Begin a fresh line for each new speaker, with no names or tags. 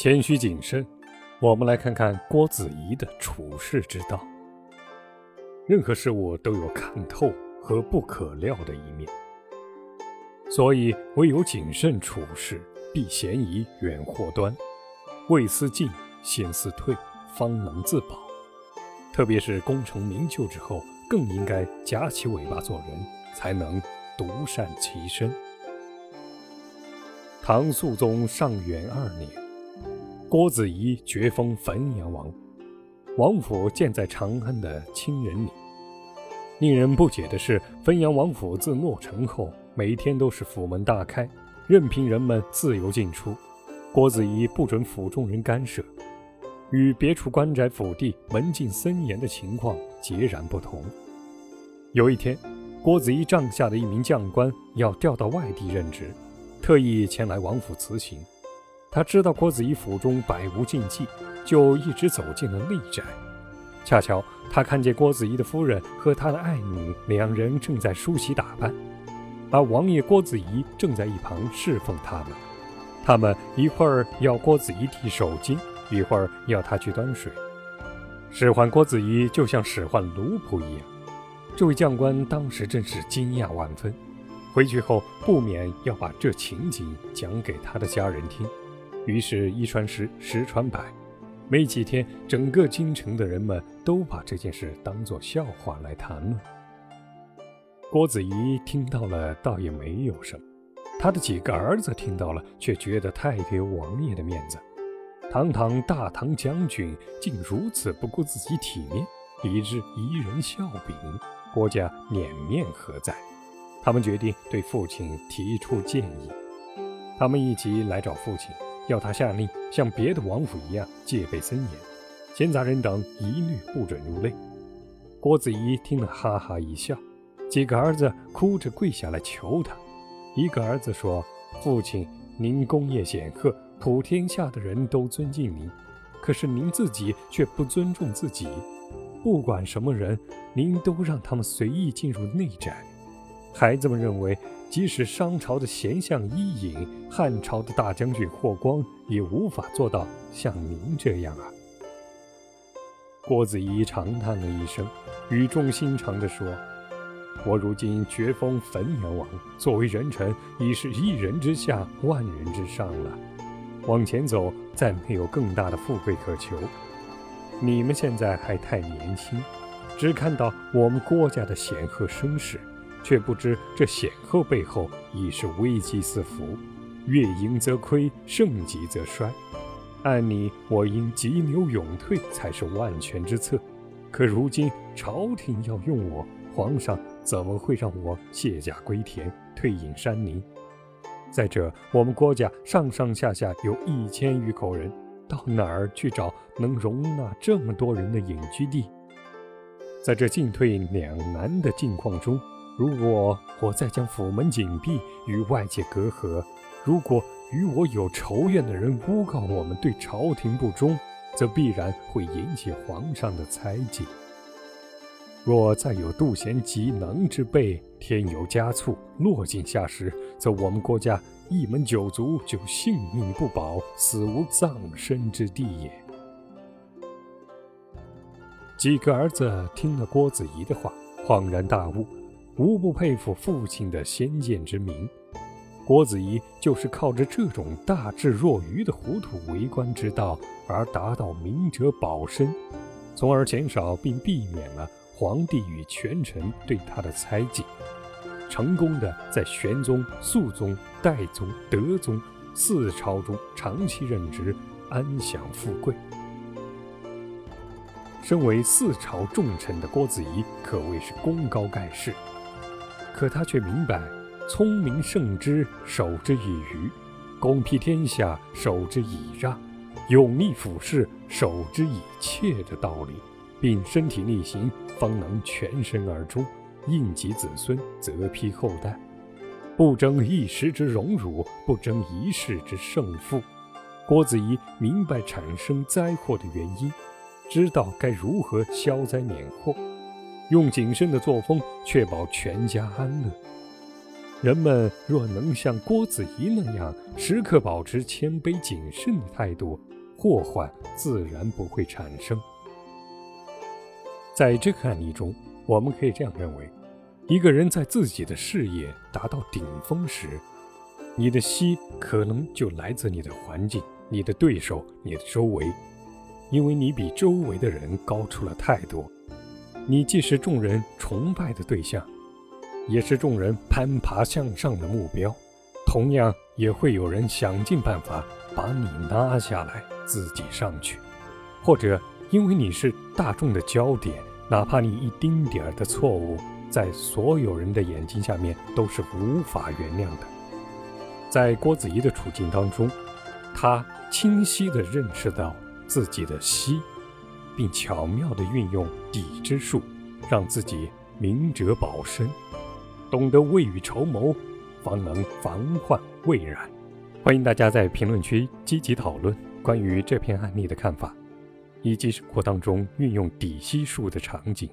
谦虚谨慎，我们来看看郭子仪的处世之道。任何事物都有看透和不可料的一面，所以唯有谨慎处事，避嫌疑，远祸端，未思进，先思退，方能自保。特别是功成名就之后，更应该夹起尾巴做人，才能独善其身。唐肃宗上元二年，郭子仪爵封汾阳王，王府建在长安的清人里。令人不解的是，汾阳王府自落成后，每天都是府门大开，任凭人们自由进出。郭子仪不准府中人干涉，与别处官宅府邸门禁森严的情况截然不同。有一天，郭子仪帐下的一名将官要调到外地任职，特意前来王府辞行。他知道郭子仪府中百无禁忌，就一直走进了内宅。恰巧他看见郭子仪的夫人和他的爱女两人正在梳洗打扮，而王爷郭子仪正在一旁侍奉他们。他们一会儿要郭子仪递手巾，一会儿要他去端水，使唤郭子仪就像使唤奴仆一样。这位将官当时真是惊讶万分，回去后不免要把这情景讲给他的家人听。于是，一传十，十传百。没几天，整个京城的人们都把这件事当作笑话来谈论。郭子仪听到了，倒也没有什么；他的几个儿子听到了，却觉得太给王爷的面子。堂堂大唐将军，竟如此不顾自己体面，以致贻人笑柄，郭家脸面何在？他们决定对父亲提出建议。他们一起来找父亲。要他下令像别的王府一样戒备森严，闲杂人等一律不准入内。郭子仪听了哈哈一笑，几个儿子哭着跪下来求他。一个儿子说：“父亲，您功业显赫，普天下的人都尊敬您，可是您自己却不尊重自己。不管什么人，您都让他们随意进入内宅。孩子们认为。”即使商朝的贤相伊尹、汉朝的大将军霍光，也无法做到像您这样啊！郭子仪长叹了一声，语重心长地说：“我如今爵封汾阳王，作为人臣，已是一人之下，万人之上了。往前走，再没有更大的富贵可求。你们现在还太年轻，只看到我们郭家的显赫声势。”却不知这显赫背后已是危机四伏，月盈则亏，盛极则衰。按理我应急流勇退才是万全之策，可如今朝廷要用我，皇上怎么会让我卸甲归田，退隐山林？再者，我们郭家上上下下有一千余口人，到哪儿去找能容纳这么多人的隐居地？在这进退两难的境况中。如果我再将府门紧闭，与外界隔阂；如果与我有仇怨的人诬告我们对朝廷不忠，则必然会引起皇上的猜忌。若再有妒贤嫉能之辈，添油加醋，落井下石，则我们郭家一门九族就性命不保，死无葬身之地也。几个儿子听了郭子仪的话，恍然大悟。无不佩服父亲的先见之明。郭子仪就是靠着这种大智若愚的糊涂为官之道，而达到明哲保身，从而减少并避免了皇帝与权臣对他的猜忌，成功的在玄宗、肃宗、代宗、德宗四朝中长期任职，安享富贵。身为四朝重臣的郭子仪，可谓是功高盖世。可他却明白，聪明胜之，守之以愚；公辟天下，守之以让；勇力俯视，守之以怯的道理，并身体力行，方能全身而终，应及子孙，则披后代。不争一时之荣辱，不争一世之胜负。郭子仪明白产生灾祸的原因，知道该如何消灾免祸。用谨慎的作风确保全家安乐。人们若能像郭子仪那样时刻保持谦卑谨慎的态度，祸患自然不会产生。在这个案例中，我们可以这样认为：一个人在自己的事业达到顶峰时，你的息可能就来自你的环境、你的对手、你的周围，因为你比周围的人高出了太多。你既是众人崇拜的对象，也是众人攀爬向上的目标，同样也会有人想尽办法把你拉下来，自己上去，或者因为你是大众的焦点，哪怕你一丁点儿的错误，在所有人的眼睛下面都是无法原谅的。在郭子仪的处境当中，他清晰地认识到自己的息，并巧妙地运用底之术，让自己明哲保身，懂得未雨绸缪，方能防患未然。欢迎大家在评论区积极讨论关于这篇案例的看法，以及生活当中运用底息术的场景。